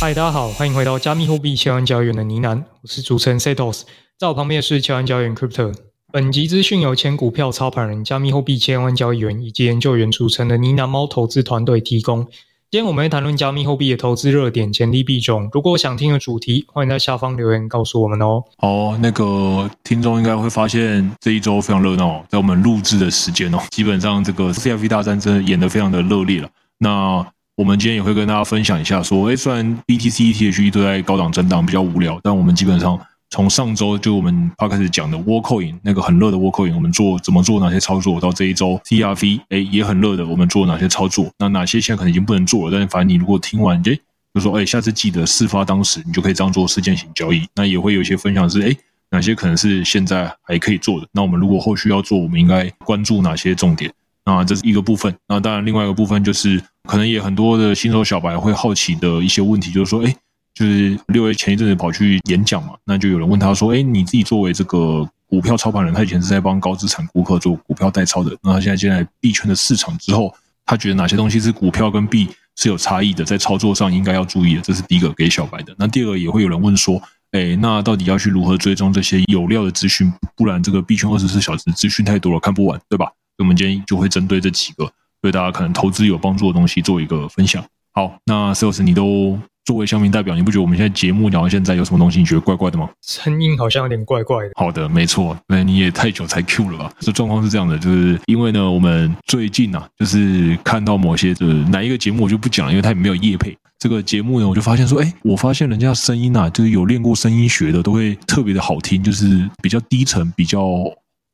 嗨，大家好，欢迎回到加密货币千万交易员的呢喃，我是主持人 Setos，在我旁边的是千万交易员 Crypto。本集资讯由前股票操盘人、加密货币千万交易员以及研究员组成的呢喃猫投资团队提供。今天我们会谈论加密货币的投资热点、潜力币种。如果想听的主题，欢迎在下方留言告诉我们哦。好，那个听众应该会发现这一周非常热闹，在我们录制的时间哦，基本上这个 CFP 大战真的演得非常的热烈了。那我们今天也会跟大家分享一下，说，诶，虽然 BTC、ETH 都在高档震荡，比较无聊，但我们基本上从上周就我们刚开始讲的 working 那个很热的 working 我们做怎么做哪些操作，到这一周 TRV 诶也很热的，我们做哪些操作？那哪些现在可能已经不能做了？但是反正你如果听完，诶，就说，诶，下次记得事发当时，你就可以这样做事件型交易。那也会有一些分享是，诶，哪些可能是现在还可以做的？那我们如果后续要做，我们应该关注哪些重点？那这是一个部分。那当然，另外一个部分就是。可能也很多的新手小白会好奇的一些问题，就是说，哎，就是六月前一阵子跑去演讲嘛，那就有人问他说，哎，你自己作为这个股票操盘人，他以前是在帮高资产顾客做股票代操的，那他现在进来币圈的市场之后，他觉得哪些东西是股票跟币是有差异的，在操作上应该要注意的，这是第一个给小白的。那第二个也会有人问说，哎，那到底要去如何追踪这些有料的资讯？不然这个币圈二十四小时资讯太多了，看不完，对吧？我们今天就会针对这几个。对大家可能投资有帮助的东西做一个分享。好，那 Sales 你都作为乡民代表，你不觉得我们现在节目聊到现在有什么东西你觉得怪怪的吗？声音好像有点怪怪的。好的，没错，那你也太久才 Q 了吧？这状况是这样的，就是因为呢，我们最近啊，就是看到某些就是哪一个节目我就不讲了，因为它也没有业配。这个节目呢，我就发现说，哎，我发现人家声音啊，就是有练过声音学的，都会特别的好听，就是比较低沉，比较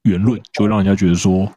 圆润，就会让人家觉得说。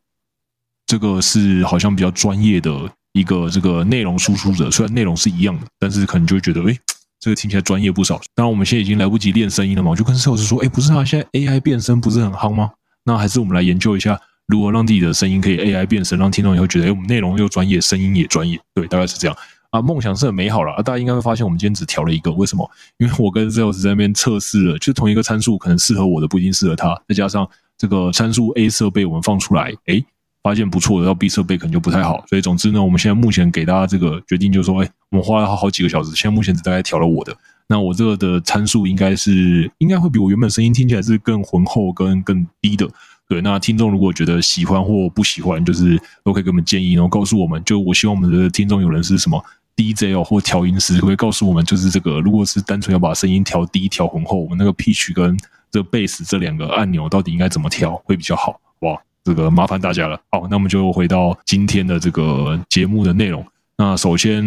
这个是好像比较专业的一个这个内容输出者，虽然内容是一样的，但是可能就会觉得，哎，这个听起来专业不少。当然，我们现在已经来不及练声音了嘛，我就跟 Sales 说，哎，不是啊，现在 AI 变声不是很夯吗？那还是我们来研究一下，如何让自己的声音可以 AI 变声，让听众以后觉得，哎，我们内容又专业，声音也专业。对，大概是这样啊。梦想是很美好了啊，大家应该会发现，我们今天只调了一个，为什么？因为我跟 Sales 在那边测试了，就同一个参数，可能适合我的不一定适合他，再加上这个参数 A 设备我们放出来，哎。发现不错的，要 B 设备可能就不太好，所以总之呢，我们现在目前给大家这个决定就是说，哎，我们花了好几个小时，现在目前只大概调了我的，那我这个的参数应该是应该会比我原本声音听起来是更浑厚跟更低的，对。那听众如果觉得喜欢或不喜欢，就是都可以给我们建议，然后告诉我们。就我希望我们的听众有人是什么 DJ 哦或调音师，会告诉我们，就是这个如果是单纯要把声音调低调浑厚，我们那个 pitch 跟这个 bass 这两个按钮到底应该怎么调会比较好，哇？这个麻烦大家了。好，那我们就回到今天的这个节目的内容。那首先，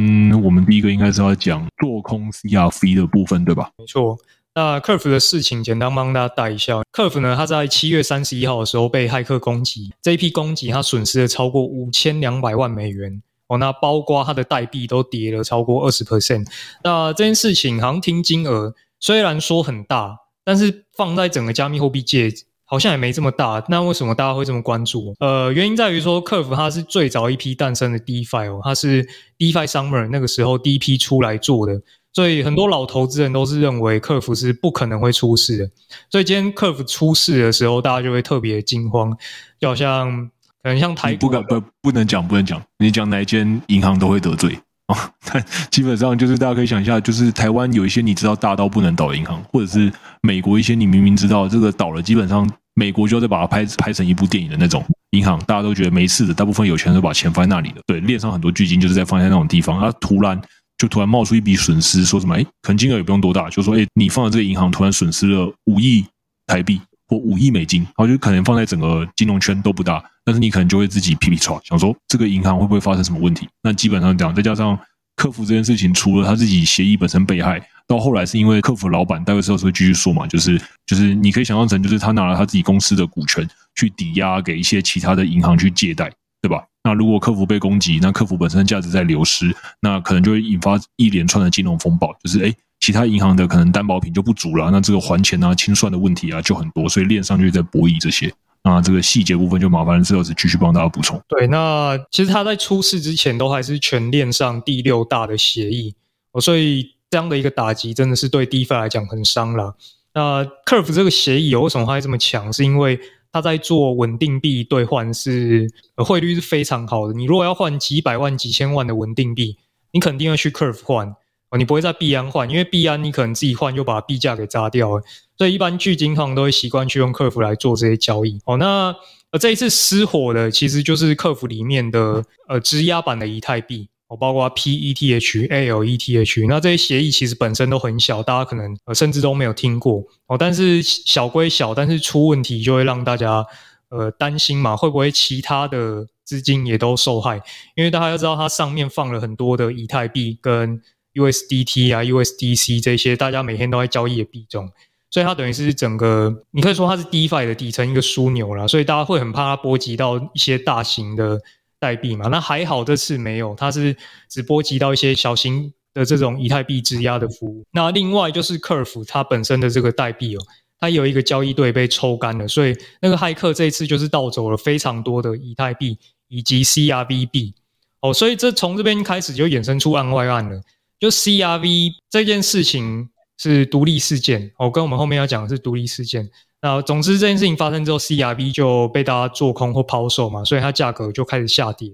我们第一个应该是要讲做空 CRV 的部分，对吧？没错。那 Curve 的事情，简单帮大家带一下。Curve 呢，他在七月三十一号的时候被骇客攻击，这一批攻击他损失了超过五千两百万美元哦。那包括他的代币都跌了超过二十 percent。那这件事情行听金额虽然说很大，但是放在整个加密货币界。好像也没这么大，那为什么大家会这么关注？呃，原因在于说，Curve 它是最早一批诞生的 DeFi 哦，它是 DeFi Summer 那个时候第一批出来做的，所以很多老投资人都是认为 Curve 是不可能会出事的。所以今天 Curve 出事的时候，大家就会特别惊慌，就好像可能像台股不敢不不能讲不能讲，你讲哪一间银行都会得罪。哦，但基本上就是大家可以想一下，就是台湾有一些你知道大到不能倒的银行，或者是美国一些你明明知道这个倒了，基本上美国就要再把它拍拍成一部电影的那种银行，大家都觉得没事的，大部分有钱人都把钱放在那里的，对，链上很多巨金就是在放在那种地方，它突然就突然冒出一笔损失，说什么？哎，可能金额也不用多大，就说哎，你放在这个银行突然损失了五亿台币。或五亿美金，然后就可能放在整个金融圈都不大，但是你可能就会自己皮皮剉，想说这个银行会不会发生什么问题？那基本上讲，再加上客服这件事情，除了他自己协议本身被害，到后来是因为客服老板待会之后会继续说嘛，就是就是你可以想象成就是他拿了他自己公司的股权去抵押给一些其他的银行去借贷，对吧？那如果客服被攻击，那客服本身价值在流失，那可能就会引发一连串的金融风暴，就是诶其他银行的可能担保品就不足了，那这个还钱啊、清算的问题啊就很多，所以链上就在博弈这些。那这个细节部分就麻烦了，之后是继续帮大家补充。对，那其实他在出事之前都还是全链上第六大的协议哦，所以这样的一个打击真的是对 DeFi 来讲很伤了。那 Curve 这个协议有为什么会这么强？是因为他在做稳定币兑换是汇率是非常好的。你如果要换几百万、几千万的稳定币，你肯定要去 Curve 换哦，你不会在币安换，因为币安你可能自己换又把币价给砸掉了。所以一般巨金行都会习惯去用客服来做这些交易。哦，那呃这一次失火的其实就是客服里面的呃质押版的以太币，哦，包括 PETH、ALETH。那这些协议其实本身都很小，大家可能呃甚至都没有听过。哦，但是小归小，但是出问题就会让大家呃担心嘛，会不会其他的资金也都受害？因为大家要知道，它上面放了很多的以太币跟 USDT 啊、USDC 这些大家每天都在交易的币种。所以它等于是整个，你可以说它是 DeFi 的底层一个枢纽啦，所以大家会很怕它波及到一些大型的代币嘛。那还好这次没有，它是只波及到一些小型的这种以太币质押的服务。那另外就是 Curve 它本身的这个代币哦，它有一个交易队被抽干了，所以那个骇客这一次就是盗走了非常多的以太币以及 CRV 币哦，所以这从这边开始就衍生出案外案了，就 CRV 这件事情。是独立事件哦，跟我们后面要讲的是独立事件。那总之这件事情发生之后，CRV 就被大家做空或抛售嘛，所以它价格就开始下跌。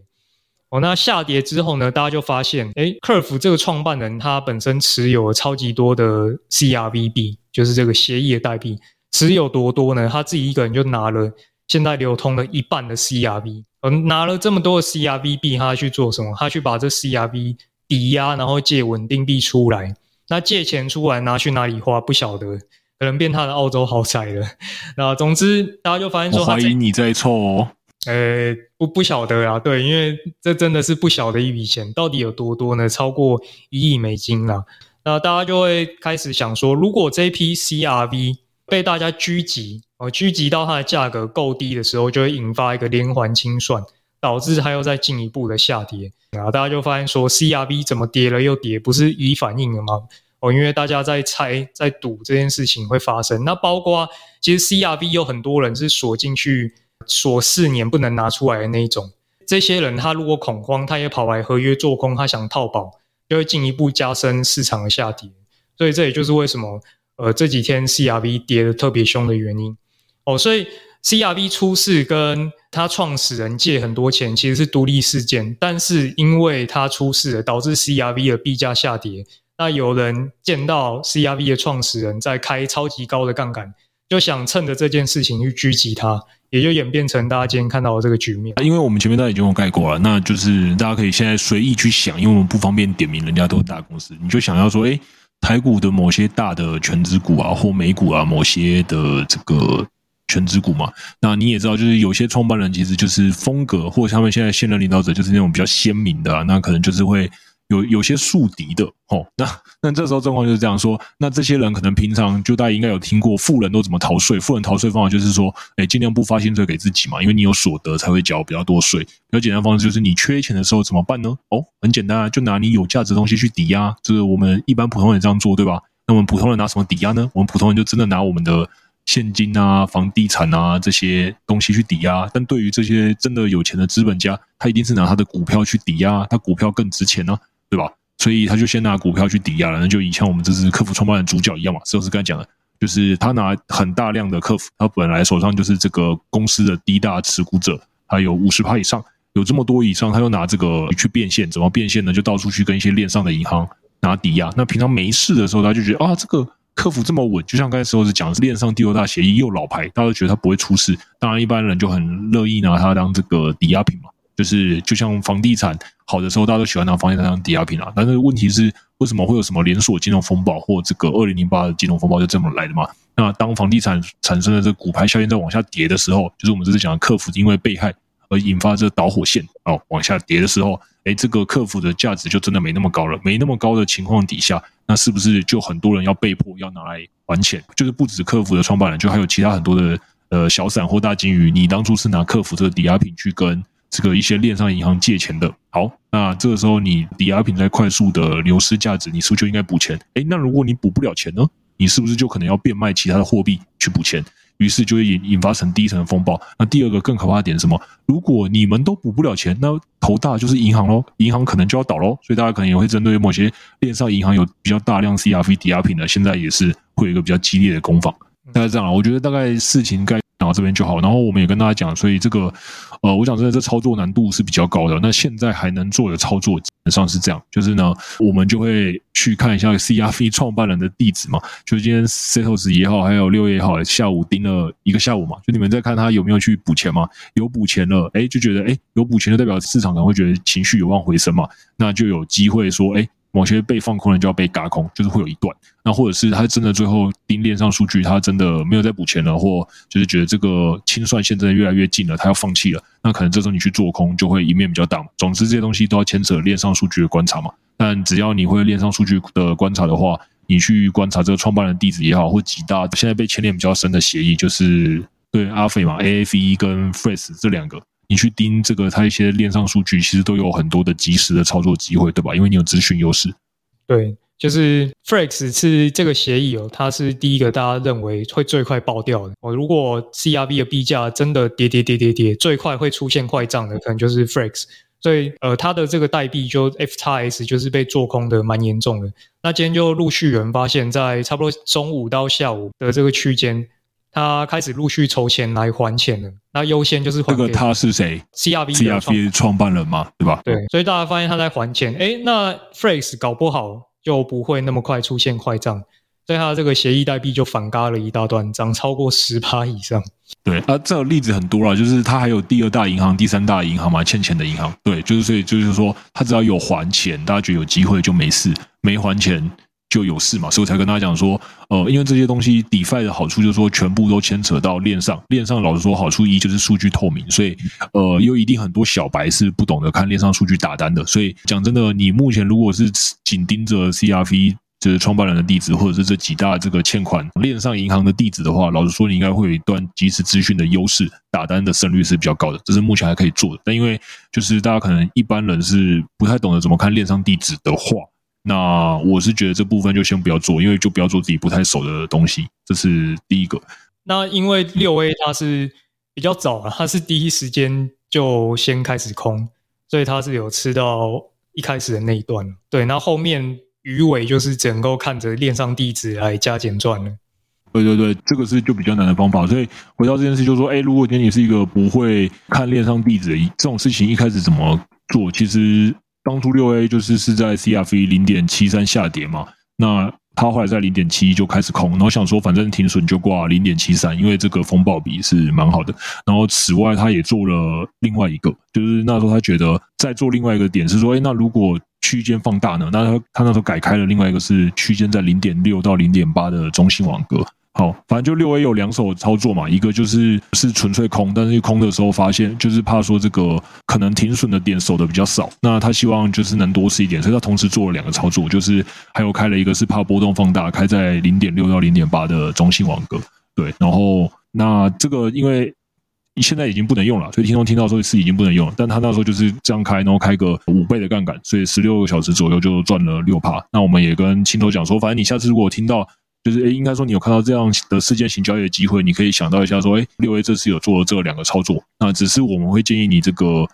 哦，那下跌之后呢，大家就发现，诶，Curve 这个创办人他本身持有了超级多的 CRV 币，就是这个协议的代币，持有多多呢？他自己一个人就拿了现在流通的一半的 CRV，嗯，拿了这么多的 CRV 币，他去做什么？他去把这 CRV 抵押，然后借稳定币出来。那借钱出来拿去哪里花不晓得，可能变他的澳洲豪宅了。那总之大家就发现说，我怀疑你在凑哦。呃，不不晓得啊，对，因为这真的是不小的一笔钱，到底有多多呢？超过一亿美金啊！那大家就会开始想说，如果这批 CRV 被大家狙击，哦，狙击到它的价格够低的时候，就会引发一个连环清算。导致它又再进一步的下跌，然后大家就发现说，CRV 怎么跌了又跌，不是已反应了吗？哦，因为大家在猜、在赌这件事情会发生。那包括其实 CRV 有很多人是锁进去，锁四年不能拿出来的那一种。这些人他如果恐慌，他也跑来合约做空，他想套保，就会进一步加深市场的下跌。所以这也就是为什么呃这几天 CRV 跌得特别凶的原因。哦，所以 CRV 出事跟他创始人借很多钱，其实是独立事件，但是因为他出事了，导致 CRV 的币价下跌。那有人见到 CRV 的创始人在开超级高的杠杆，就想趁着这件事情去狙击他，也就演变成大家今天看到的这个局面。因为我们前面都已经有概括了，那就是大家可以现在随意去想，因为我们不方便点名，人家都是大公司，你就想要说，诶，台股的某些大的权值股啊，或美股啊，某些的这个。全职股嘛，那你也知道，就是有些创办人其实就是风格，或者他们现在现任领导者就是那种比较鲜明的啊，那可能就是会有有些树敌的哦。那那这时候状况就是这样说，那这些人可能平常就大家应该有听过富人都怎么逃税，富人逃税方法就是说，哎，尽量不发薪水给自己嘛，因为你有所得才会缴比较多税。比较简单方式就是你缺钱的时候怎么办呢？哦，很简单啊，就拿你有价值的东西去抵押，就是我们一般普通人这样做，对吧？那我们普通人拿什么抵押呢？我们普通人就真的拿我们的。现金啊，房地产啊，这些东西去抵押，但对于这些真的有钱的资本家，他一定是拿他的股票去抵押，他股票更值钱呢、对吧？所以他就先拿股票去抵押了，那就以像我们这支客服创办人主角一样嘛，是不是刚才讲的，就是他拿很大量的客服，他本来手上就是这个公司的第一大持股者，还有五十趴以上，有这么多以上，他又拿这个去变现，怎么变现呢？就到处去跟一些链上的银行拿抵押，那平常没事的时候，他就觉得啊，这个。客服这么稳，就像刚才时候是讲的是链上第六大协议又老牌，大家都觉得它不会出事。当然，一般人就很乐意拿它当这个抵押品嘛，就是就像房地产好的时候，大家都喜欢拿房地产当抵押品啊。但是问题是，为什么会有什么连锁金融风暴或这个二零零八的金融风暴就这么来的嘛？那当房地产产生的这个骨牌效应在往下跌的时候，就是我们这次讲的客服因为被害而引发这导火线哦往下跌的时候，哎，这个客服的价值就真的没那么高了。没那么高的情况底下，那是不是就很多人要被迫要拿来还钱？就是不止客服的创办人，就还有其他很多的呃小散或大鲸鱼，你当初是拿客服这个抵押品去跟这个一些链上银行借钱的。好，那这个时候你抵押品在快速的流失价值，你是不是就应该补钱？哎，那如果你补不了钱呢？你是不是就可能要变卖其他的货币去补钱？于是就会引引发成第一层的风暴。那第二个更可怕的点是什么？如果你们都补不了钱，那头大就是银行喽，银行可能就要倒喽。所以大家可能也会针对某些链上银行有比较大量 CRV 抵押品的，现在也是会有一个比较激烈的攻防。大概这样，我觉得大概事情该讲到这边就好。然后我们也跟大家讲，所以这个呃，我讲真的，这操作难度是比较高的。那现在还能做的操作基本上是这样，就是呢，我们就会去看一下 CRV 创办人的地址嘛。就今天 Setos 也好，还有六月也好，下午盯了一个下午嘛。就你们在看他有没有去补钱嘛？有补钱了，哎，就觉得哎，有补钱就代表市场可能会觉得情绪有望回升嘛，那就有机会说哎。某些被放空的就要被嘎空，就是会有一段。那或者是他真的最后盯链上数据，他真的没有再补钱了，或就是觉得这个清算线真的越来越近了，他要放弃了。那可能这时候你去做空就会赢面比较大。总之这些东西都要牵扯链上数据的观察嘛。但只要你会链上数据的观察的话，你去观察这个创办人地址也好，或几大现在被牵连比较深的协议，就是对阿斐嘛，AFE 跟 Frex 这两个。你去盯这个，它一些链上数据其实都有很多的及时的操作机会，对吧？因为你有资讯优势。对，就是 Frex 是这个协议哦，它是第一个大家认为会最快爆掉的哦。如果 CRV 的币价真的跌跌跌跌跌，最快会出现坏账的，可能就是 Frex。所以呃，它的这个代币就 FXS 就是被做空的蛮严重的。那今天就陆续有人发现，在差不多中午到下午的这个区间。他开始陆续筹钱来还钱了，那优先就是还。这个他是谁？CRV CRV 创办人嘛，对吧？对，所以大家发现他在还钱，哎，那 Frex 搞不好就不会那么快出现坏账，所以他这个协议代币就反嘎了一大段，涨超过十趴以上。对啊，这个例子很多了，就是他还有第二大银行、第三大银行嘛，欠钱的银行。对，就是所以就是说，他只要有还钱，大家觉得有机会就没事，没还钱。就有事嘛，所以我才跟大家讲说，呃，因为这些东西，DeFi 的好处就是说，全部都牵扯到链上，链上老实说，好处一就是数据透明，所以，呃，又一定很多小白是不懂得看链上数据打单的，所以讲真的，你目前如果是紧盯着 CRV 就是创办人的地址，或者是这几大这个欠款链上银行的地址的话，老实说，你应该会有一段即时资讯的优势，打单的胜率是比较高的，这是目前还可以做的。但因为就是大家可能一般人是不太懂得怎么看链上地址的话。那我是觉得这部分就先不要做，因为就不要做自己不太熟的东西，这是第一个。那因为六 A 它是比较早啊，它是第一时间就先开始空，所以它是有吃到一开始的那一段。对，那后面鱼尾就是只能够看着链上地址来加减赚了。对对对，这个是就比较难的方法。所以回到这件事，就是说，哎，如果今天你是一个不会看链上地址的这种事情，一开始怎么做？其实。当初六 A 就是是在 CRV 零点七三下跌嘛，那他后来在零点七一就开始空，然后想说反正停损就挂零点七三，因为这个风暴比是蛮好的。然后此外他也做了另外一个，就是那时候他觉得再做另外一个点是说，哎，那如果区间放大呢？那他他那时候改开了另外一个是区间在零点六到零点八的中心网格。好，反正就六 A 有两手操作嘛，一个就是是纯粹空，但是空的时候发现就是怕说这个可能停损的点守的比较少，那他希望就是能多吃一点，所以他同时做了两个操作，就是还有开了一个是怕波动放大，开在零点六到零点八的中性网格，对，然后那这个因为现在已经不能用了，所以听众听到说是已经不能用了，但他那时候就是这样开，然后开个五倍的杠杆，所以十六个小时左右就赚了六趴。那我们也跟青头讲说，反正你下次如果听到。就是诶，应该说你有看到这样的事件型交易的机会，你可以想到一下说，诶，六 A 这次有做这两个操作，那只是我们会建议你这个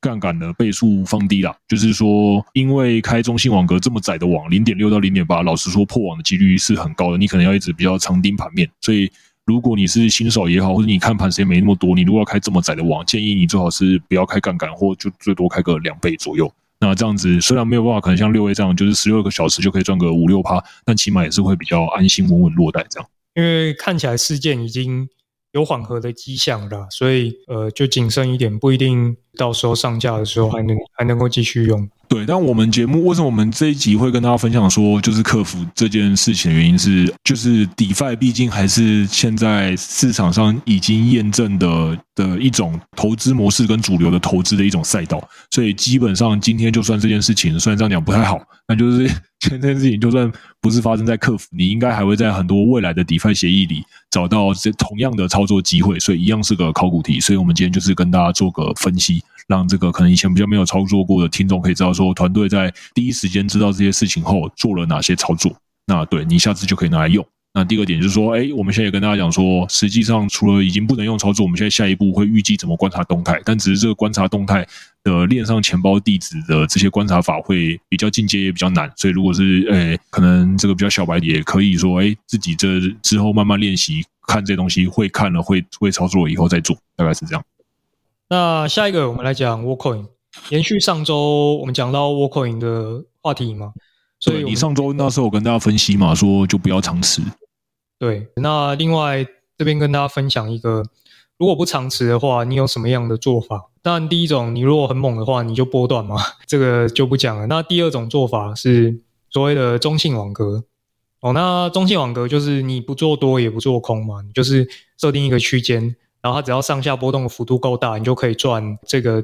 杠杆的倍数放低啦。就是说，因为开中性网格这么窄的网，零点六到零点八，老实说破网的几率是很高的，你可能要一直比较长盯盘面。所以，如果你是新手也好，或者你看盘时间没那么多，你如果要开这么窄的网，建议你最好是不要开杠杆，或就最多开个两倍左右。那这样子虽然没有办法，可能像六 A 这样，就是十六个小时就可以赚个五六趴，但起码也是会比较安心稳稳落袋这样。因为看起来事件已经有缓和的迹象了，所以呃就谨慎一点，不一定到时候上架的时候还能还能够继续用。对，但我们节目为什么我们这一集会跟大家分享说，就是克服这件事情的原因是，就是 DeFi 毕竟还是现在市场上已经验证的的一种投资模式跟主流的投资的一种赛道，所以基本上今天就算这件事情，虽然这样讲不太好，那就是这件事情就算不是发生在客服，你应该还会在很多未来的 DeFi 协议里找到这同样的操作机会，所以一样是个考古题，所以我们今天就是跟大家做个分析。让这个可能以前比较没有操作过的听众可以知道，说团队在第一时间知道这些事情后做了哪些操作。那对你下次就可以拿来用。那第二点就是说，哎，我们现在也跟大家讲说，实际上除了已经不能用操作，我们现在下一步会预计怎么观察动态。但只是这个观察动态的链上钱包地址的这些观察法会比较进阶，也比较难。所以如果是哎，可能这个比较小白，也可以说，哎，自己这之后慢慢练习看这东西，会看了会会操作以后再做，大概是这样。那下一个我们来讲 Worldcoin，延续上周我们讲到 Worldcoin 的话题嘛，所以你上周那时候我跟大家分析嘛，说就不要长持。对，那另外这边跟大家分享一个，如果不长持的话，你有什么样的做法？当然第一种，你如果很猛的话，你就波段嘛，这个就不讲了。那第二种做法是所谓的中性网格哦，那中性网格就是你不做多也不做空嘛，你就是设定一个区间。然后它只要上下波动的幅度够大，你就可以赚这个，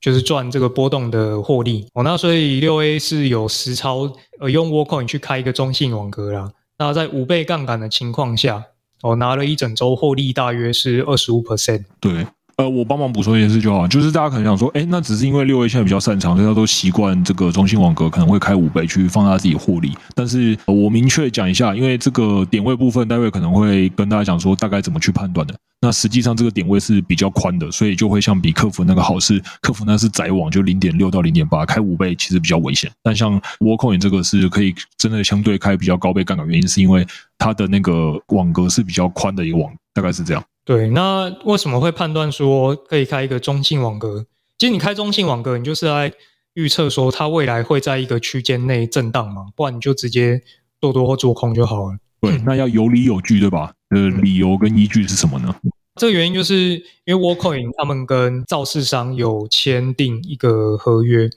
就是赚这个波动的获利哦。那所以六 A 是有实操，呃，用 w o r c o i n 去开一个中性网格啦。那在五倍杠杆的情况下，我，拿了一整周获利大约是二十五 percent。对。呃，我帮忙补充一件事就好，就是大家可能想说，哎，那只是因为六 A 现在比较擅长，大家都习惯这个中心网格可能会开五倍去放大自己获利。但是我明确讲一下，因为这个点位部分，待会可能会跟大家讲说大概怎么去判断的。那实际上这个点位是比较宽的，所以就会像比客服那个好是，客服那是窄网，就零点六到零点八，开五倍其实比较危险。但像 WOCOING 这个是可以真的相对开比较高倍杠杆，原因是因为它的那个网格是比较宽的一个网，大概是这样。对，那为什么会判断说可以开一个中性网格？其实你开中性网格，你就是在预测说它未来会在一个区间内震荡嘛，不然你就直接做多或做空就好了。对，那要有理有据，对吧？呃，理由跟依据是什么呢？这个原因就是因为 Worldcoin 他们跟造市商有签订一个合约，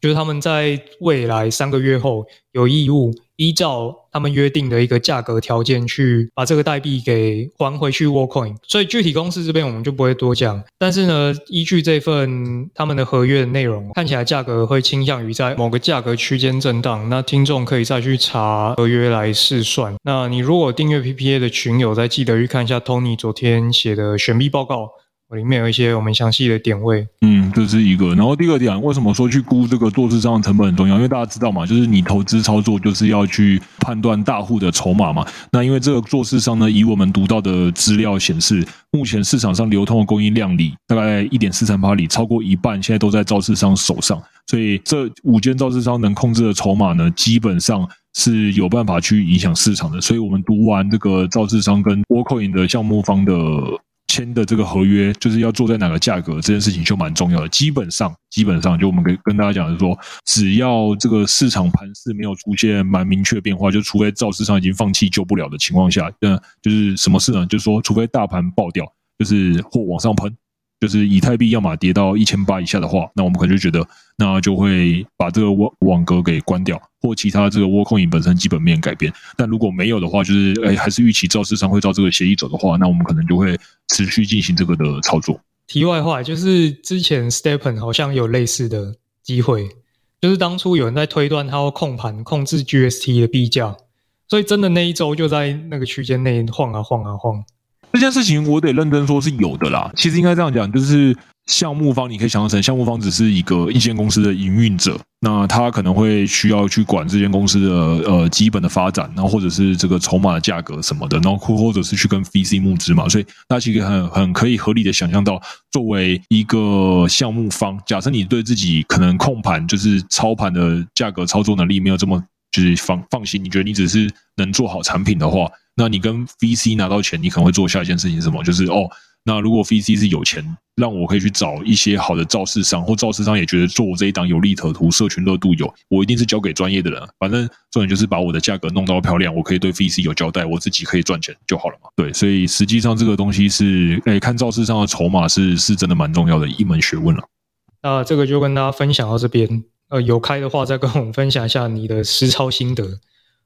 就是他们在未来三个月后有义务。依照他们约定的一个价格条件去把这个代币给还回去 Worldcoin，所以具体公式这边我们就不会多讲。但是呢，依据这份他们的合约的内容，看起来价格会倾向于在某个价格区间震荡。那听众可以再去查合约来试算。那你如果订阅 PPA 的群友，再记得去看一下 Tony 昨天写的选币报告。里面有一些我们详细的点位，嗯，这是一个。然后第二点，为什么说去估这个做市商的成本很重要？因为大家知道嘛，就是你投资操作就是要去判断大户的筹码嘛。那因为这个做市商呢，以我们读到的资料显示，目前市场上流通的供应量里，大概一点四三八里，超过一半现在都在造市商手上。所以这五间造市商能控制的筹码呢，基本上是有办法去影响市场的。所以我们读完这个造市商跟 w o r c o i n 的项目方的。签的这个合约就是要做在哪个价格，这件事情就蛮重要的。基本上，基本上就我们可以跟大家讲的是说，只要这个市场盘势没有出现蛮明确的变化，就除非造市商已经放弃救不了的情况下，那就是什么事呢？就是说，除非大盘爆掉，就是或往上喷。就是以太币要么跌到一千八以下的话，那我们可能就觉得，那就会把这个网网格给关掉，或其他这个 Worldcoin 本身基本面改变。但如果没有的话，就是哎，还是预期造市商会照这个协议走的话，那我们可能就会持续进行这个的操作。题外话，就是之前 STEPN 好像有类似的机会，就是当初有人在推断他要控盘控制 GST 的币价，所以真的那一周就在那个区间内晃啊晃啊晃。这件事情我得认真说，是有的啦。其实应该这样讲，就是项目方，你可以想象成项目方只是一个一间公司的营运者，那他可能会需要去管这间公司的呃基本的发展，然后或者是这个筹码的价格什么的，然后或者是去跟 VC 募资嘛。所以大家其实很很可以合理的想象到，作为一个项目方，假设你对自己可能控盘就是操盘的价格操作能力没有这么就是放放心，你觉得你只是能做好产品的话。那你跟 VC 拿到钱，你可能会做下一件事情是什么？就是哦，那如果 VC 是有钱，让我可以去找一些好的造势商，或造势商也觉得做我这一档有利可图，社群热度有，我一定是交给专业的人。反正重点就是把我的价格弄到漂亮，我可以对 VC 有交代，我自己可以赚钱就好了嘛。对，所以实际上这个东西是，哎，看造势商的筹码是是真的蛮重要的一门学问了。那这个就跟大家分享到这边。呃有开的话，再跟我们分享一下你的实操心得。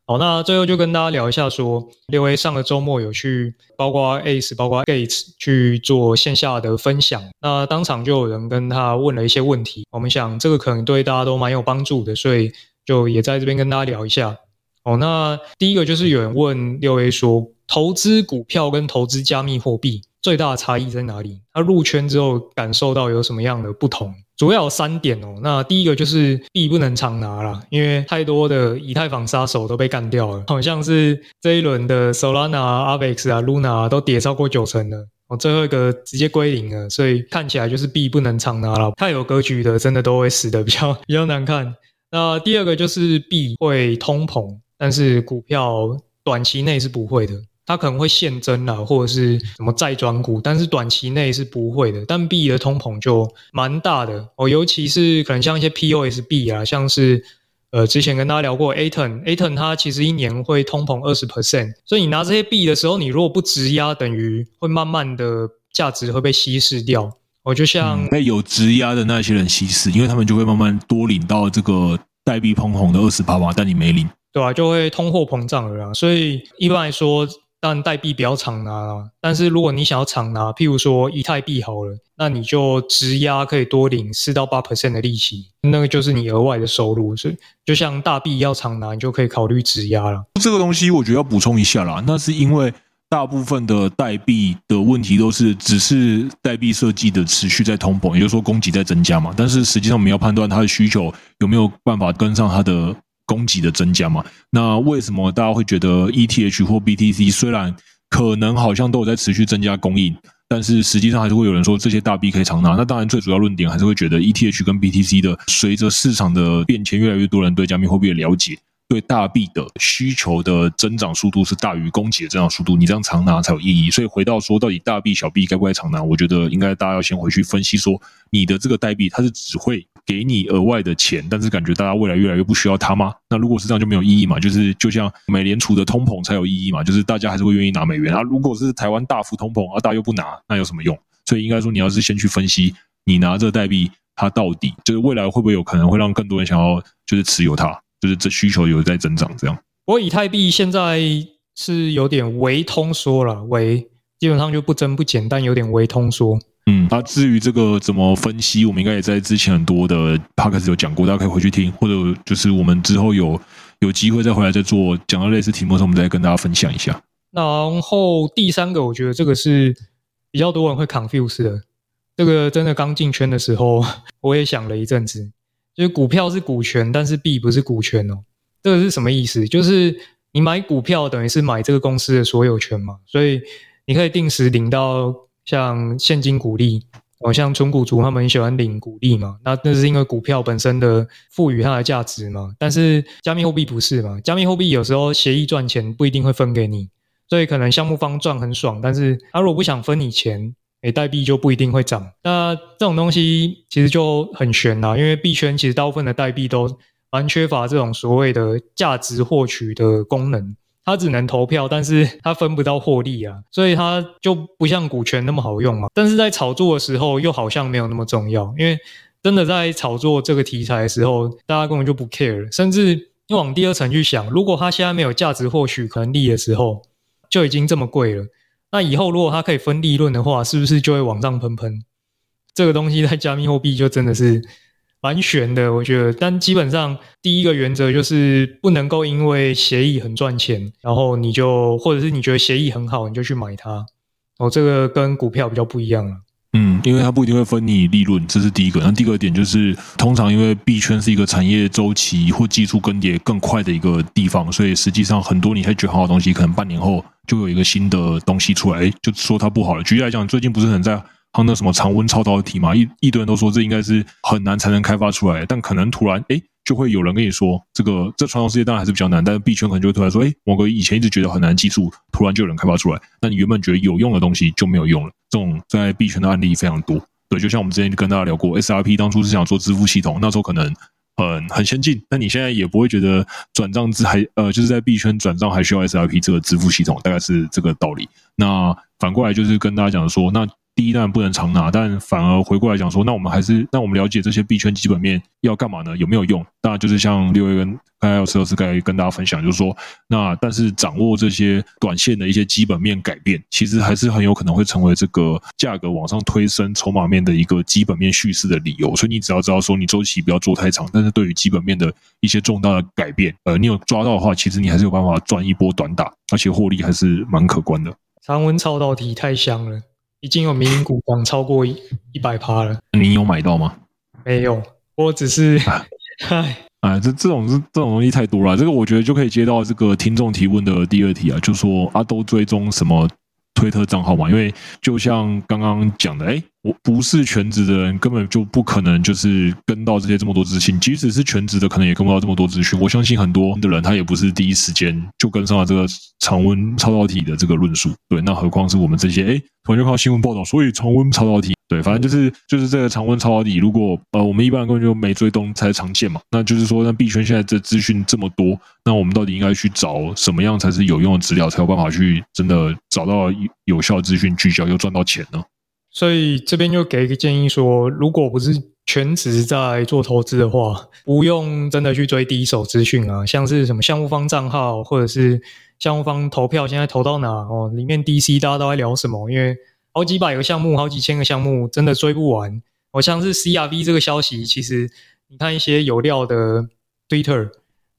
好，那最后就跟大家聊一下说，六 A 上个周末有去，包括 Ace，包括 Gates 去做线下的分享。那当场就有人跟他问了一些问题，我们想这个可能对大家都蛮有帮助的，所以就也在这边跟大家聊一下。哦，那第一个就是有人问六 A 说，投资股票跟投资加密货币最大的差异在哪里？他入圈之后感受到有什么样的不同？主要有三点哦。那第一个就是币不能长拿啦，因为太多的以太坊杀手都被干掉了，好像是这一轮的 Solana、Avex 啊、Luna 都跌超过九成了，哦，最后一个直接归零了，所以看起来就是币不能长拿了。太有格局的真的都会死的比较比较难看。那第二个就是币会通膨，但是股票短期内是不会的。它可能会现增啊，或者是什么债转股，但是短期内是不会的。但币的通膨就蛮大的哦，尤其是可能像一些 POS 币啊，像是呃之前跟大家聊过 Aton，Aton 它其实一年会通膨二十 percent，所以你拿这些币的时候，你如果不质押，等于会慢慢的价值会被稀释掉。哦，就像被有质押的那些人稀释，因为他们就会慢慢多领到这个代币通膨的二十八嘛，但你没领，对啊，就会通货膨胀了啦。所以一般来说。但代币不要长拿啊，但是如果你想要长拿，譬如说以太币好了，那你就质押可以多领四到八 percent 的利息，那个就是你额外的收入。所以就像大币要长拿，你就可以考虑质押了。这个东西我觉得要补充一下啦，那是因为大部分的代币的问题都是只是代币设计的持续在通膨，也就是说供给在增加嘛，但是实际上我们要判断它的需求有没有办法跟上它的。供给的增加嘛，那为什么大家会觉得 ETH 或 BTC 虽然可能好像都有在持续增加供应，但是实际上还是会有人说这些大币可以长拿？那当然最主要论点还是会觉得 ETH 跟 BTC 的随着市场的变迁，越来越多人对加密货币的了解。对大币的需求的增长速度是大于供给的增长速度，你这样长拿才有意义。所以回到说，到底大币小币该不该长拿？我觉得应该大家要先回去分析说，你的这个代币它是只会给你额外的钱，但是感觉大家未来越来越不需要它吗？那如果是这样就没有意义嘛？就是就像美联储的通膨才有意义嘛？就是大家还是会愿意拿美元啊。如果是台湾大幅通膨啊，大家又不拿，那有什么用？所以应该说你要是先去分析，你拿这个代币它到底就是未来会不会有可能会让更多人想要就是持有它？就是这需求有在增长，这样。不过以太币现在是有点微通缩了，微基本上就不增不减，但有点微通缩。嗯，那、啊、至于这个怎么分析，我们应该也在之前很多的 podcast 有讲过，大家可以回去听，或者就是我们之后有有机会再回来再做讲到类似题目的时候，我们再跟大家分享一下。然后第三个，我觉得这个是比较多人会 confuse 的，这个真的刚进圈的时候，我也想了一阵子。就是股票是股权，但是币不是股权哦。这个是什么意思？就是你买股票等于是买这个公司的所有权嘛，所以你可以定时领到像现金股利，哦，像纯股族他们很喜欢领股利嘛。那那是因为股票本身的赋予它的价值嘛。但是加密货币不是嘛？加密货币有时候协议赚钱不一定会分给你，所以可能项目方赚很爽，但是他如果不想分你钱。诶，代币就不一定会涨。那这种东西其实就很悬啦，因为币圈其实大部分的代币都蛮缺乏这种所谓的价值获取的功能，它只能投票，但是它分不到获利啊，所以它就不像股权那么好用嘛。但是在炒作的时候，又好像没有那么重要，因为真的在炒作这个题材的时候，大家根本就不 care，甚至你往第二层去想，如果它现在没有价值获取能力的时候，就已经这么贵了。那以后如果它可以分利润的话，是不是就会往上喷喷？这个东西在加密货币就真的是蛮悬的，我觉得。但基本上第一个原则就是不能够因为协议很赚钱，然后你就或者是你觉得协议很好，你就去买它。哦，这个跟股票比较不一样了。嗯，因为它不一定会分你利润，这是第一个。那第二个点就是，通常因为币圈是一个产业周期或技术更迭更快的一个地方，所以实际上很多你还觉得好的东西，可能半年后就有一个新的东西出来，就说它不好了。举例来讲，最近不是很在夯那什么常温超导体嘛，一一堆人都说这应该是很难才能开发出来，但可能突然诶就会有人跟你说，这个这传统世界当然还是比较难，但是币圈可能就会突然说，哎，某个以前一直觉得很难的技术，突然就有人开发出来，那你原本觉得有用的东西就没有用了。这种在币圈的案例非常多。对，就像我们之前跟大家聊过，S R P 当初是想做支付系统，那时候可能很很先进，但你现在也不会觉得转账之还呃，就是在币圈转账还需要 S R P 这个支付系统，大概是这个道理。那反过来就是跟大家讲说，那。一当然不能常拿，但反而回过来讲说，那我们还是那我们了解这些币圈基本面要干嘛呢？有没有用？当然就是像六月跟刚才有石头师该跟大家分享，就是说，那但是掌握这些短线的一些基本面改变，其实还是很有可能会成为这个价格往上推升筹码面的一个基本面叙事的理由。所以你只要知道说，你周期不要做太长，但是对于基本面的一些重大的改变，呃，你有抓到的话，其实你还是有办法赚一波短打，而且获利还是蛮可观的。常温超导体太香了，已经有民营股涨 超过一一百趴了。你有买到吗？没有，我只是 唉哎，这这种是这种东西太多了。这个我觉得就可以接到这个听众提问的第二题啊，就说啊，都追踪什么推特账号嘛？因为就像刚刚讲的，哎。我不是全职的人，根本就不可能就是跟到这些这么多资讯。即使是全职的，可能也跟不到这么多资讯。我相信很多的人，他也不是第一时间就跟上了这个常温超导体的这个论述。对，那何况是我们这些，哎，突然就看到新闻报道，所以常温超导体，对，反正就是就是这个常温超导体。如果呃我们一般人根本就没追踪才常见嘛，那就是说，那币圈现在这资讯这么多，那我们到底应该去找什么样才是有用的资料，才有办法去真的找到有效资讯聚焦又赚到钱呢？所以这边就给一个建议说，如果不是全职在做投资的话，不用真的去追第一手资讯啊，像是什么项目方账号，或者是项目方投票现在投到哪哦，里面 DC 大家都在聊什么？因为好几百个项目，好几千个项目，真的追不完。我像是 CRV 这个消息，其实你看一些有料的 Twitter，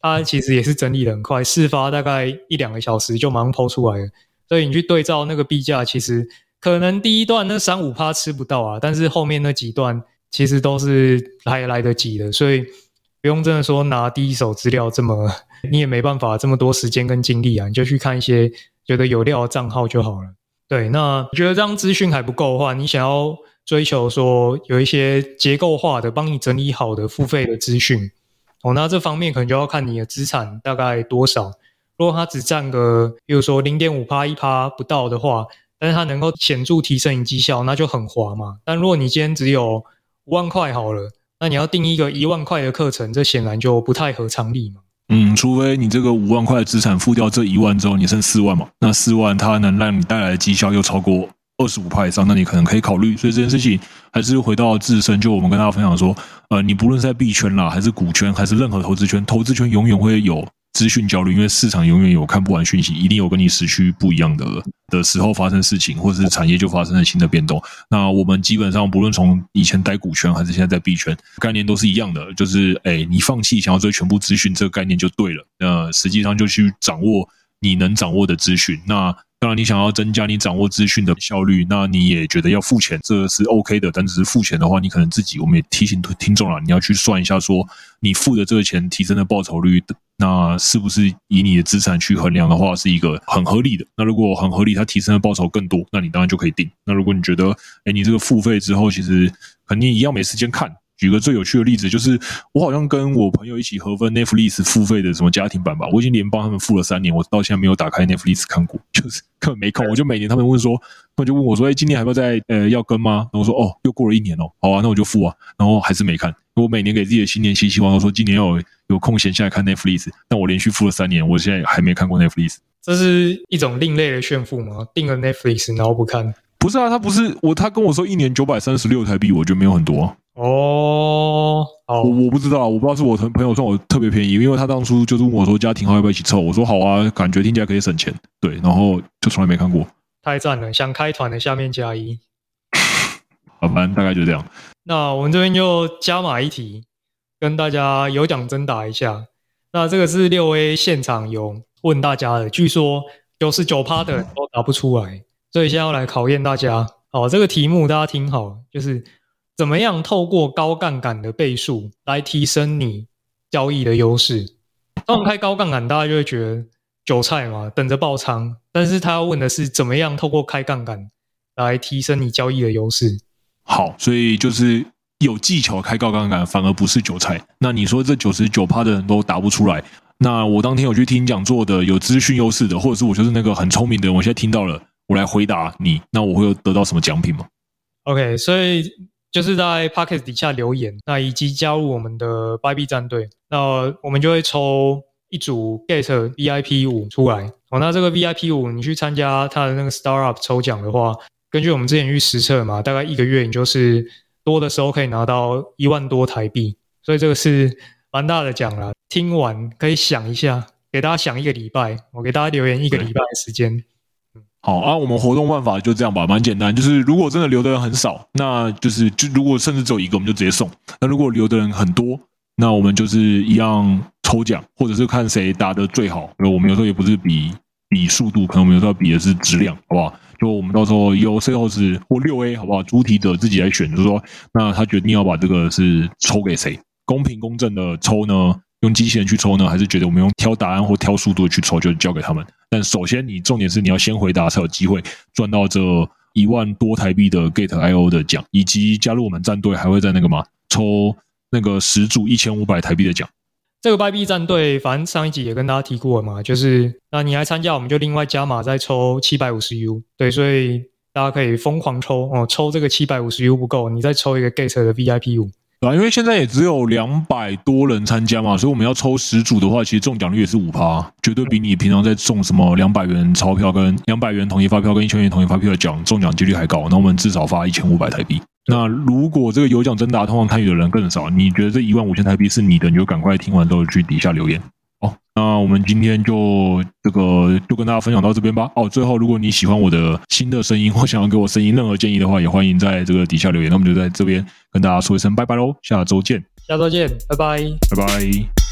它其实也是整理的很快，事发大概一两个小时就马上抛出来了。所以你去对照那个币价，其实。可能第一段那三五趴吃不到啊，但是后面那几段其实都是还来得及的，所以不用真的说拿第一手资料这么，你也没办法这么多时间跟精力啊，你就去看一些觉得有料的账号就好了。对，那觉得这样资讯还不够的话，你想要追求说有一些结构化的帮你整理好的付费的资讯，哦，那这方面可能就要看你的资产大概多少，如果它只占个，比如说零点五趴一趴不到的话。但是它能够显著提升你绩效，那就很划嘛。但如果你今天只有五万块好了，那你要定一个一万块的课程，这显然就不太合常理嘛。嗯，除非你这个五万块的资产付掉这一万之后，你剩四万嘛。那四万它能让你带来的绩效又超过二十五趴以上，那你可能可以考虑。所以这件事情还是回到自身，就我们跟大家分享说，呃，你不论是在币圈啦，还是股圈，还是任何投资圈，投资圈永远会有。资讯焦虑，因为市场永远有看不完讯息，一定有跟你时区不一样的的时候发生事情，或者是产业就发生了新的变动。那我们基本上不论从以前待股权还是现在在币圈，概念都是一样的，就是哎，你放弃想要追全部资讯这个概念就对了。那实际上就去掌握你能掌握的资讯。那当然，你想要增加你掌握资讯的效率，那你也觉得要付钱，这是 OK 的。但只是付钱的话，你可能自己，我们也提醒听众了，你要去算一下，说你付的这个钱提升的报酬率，那是不是以你的资产去衡量的话，是一个很合理的？那如果很合理，它提升的报酬更多，那你当然就可以定。那如果你觉得，哎，你这个付费之后，其实肯定一样没时间看。举个最有趣的例子，就是我好像跟我朋友一起合分 Netflix 付费的什么家庭版吧，我已经连帮他们付了三年，我到现在没有打开 Netflix 看过，就是根本没空。我就每年他们问说，他们就问我说，哎，今年还要再呃要跟吗？然后我说，哦，又过了一年哦，好啊，那我就付啊。然后还是没看。我每年给自己的新年新希望，我说今年要有有空闲下来看 Netflix，但我连续付了三年，我现在还没看过 Netflix。这是一种另类的炫富吗？订了 Netflix 然后不看？不是啊，他不是我，他跟我说一年九百三十六台币，我觉得没有很多。哦，哦，我我不知道，我不知道是我朋朋友算我特别便宜，因为他当初就是问我说家庭号要不要一起凑，我说好啊，感觉听起来可以省钱，对，然后就从来没看过，太赞了，想开团的下面加一，好，反正大概就这样。那我们这边就加码一题，跟大家有奖征答一下。那这个是六 A 现场有问大家的，据说九十九趴的人都答不出来，所以现在要来考验大家。好，这个题目大家听好，就是。怎么样透过高杠杆的倍数来提升你交易的优势？当开高杠杆，大家就会觉得韭菜嘛，等着爆仓。但是他要问的是，怎么样透过开杠杆来提升你交易的优势？好，所以就是有技巧开高杠杆，反而不是韭菜。那你说这九十九趴的人都答不出来，那我当天有去听讲座的，有资讯优势的，或者是我就是那个很聪明的人，我现在听到了，我来回答你，那我会有得到什么奖品吗？OK，所以。就是在 Podcast 底下留言，那以及加入我们的 Bybit 战队，那我们就会抽一组 Gate VIP 五出来。哦，那这个 VIP 五，你去参加他的那个 Startup 抽奖的话，根据我们之前去实测嘛，大概一个月你就是多的时候可以拿到一万多台币，所以这个是蛮大的奖啦。听完可以想一下，给大家想一个礼拜，我给大家留言一个礼拜的时间。好啊，我们活动办法就这样吧，蛮简单，就是如果真的留的人很少，那就是就如果甚至只有一个，我们就直接送。那如果留的人很多，那我们就是一样抽奖，或者是看谁答的最好。我们有时候也不是比。比速度，可能我们有时候比的是质量，好不好？就我们到时候由 C 老师或六 A，好不好？主体者自己来选，就是说，那他决定要把这个是抽给谁，公平公正的抽呢？用机器人去抽呢，还是觉得我们用挑答案或挑速度去抽，就交给他们？但首先，你重点是你要先回答，才有机会赚到这一万多台币的 Gate.io 的奖，以及加入我们战队，还会在那个嘛，抽那个十组一千五百台币的奖。这个 YB 战队，反正上一集也跟大家提过了嘛，就是那你来参加，我们就另外加码再抽七百五十 U，对，所以大家可以疯狂抽哦，抽这个七百五十 U 不够，你再抽一个 Gate 的 VIP 五，对啊，因为现在也只有两百多人参加嘛，所以我们要抽十组的话，其实中奖率也是五趴，绝对比你平常在中什么两百元钞票跟两百元统一发票跟一千元统一发票的奖中奖几率还高，那我们至少发一千五百台币。那如果这个有奖征答通常参与的人更少，你觉得这一万五千台币是你的，你就赶快听完之后去底下留言。好，那我们今天就这个就跟大家分享到这边吧。哦，最后如果你喜欢我的新的声音或想要给我声音任何建议的话，也欢迎在这个底下留言。那我们就在这边跟大家说一声拜拜喽，下周见。下周见，拜拜，拜拜。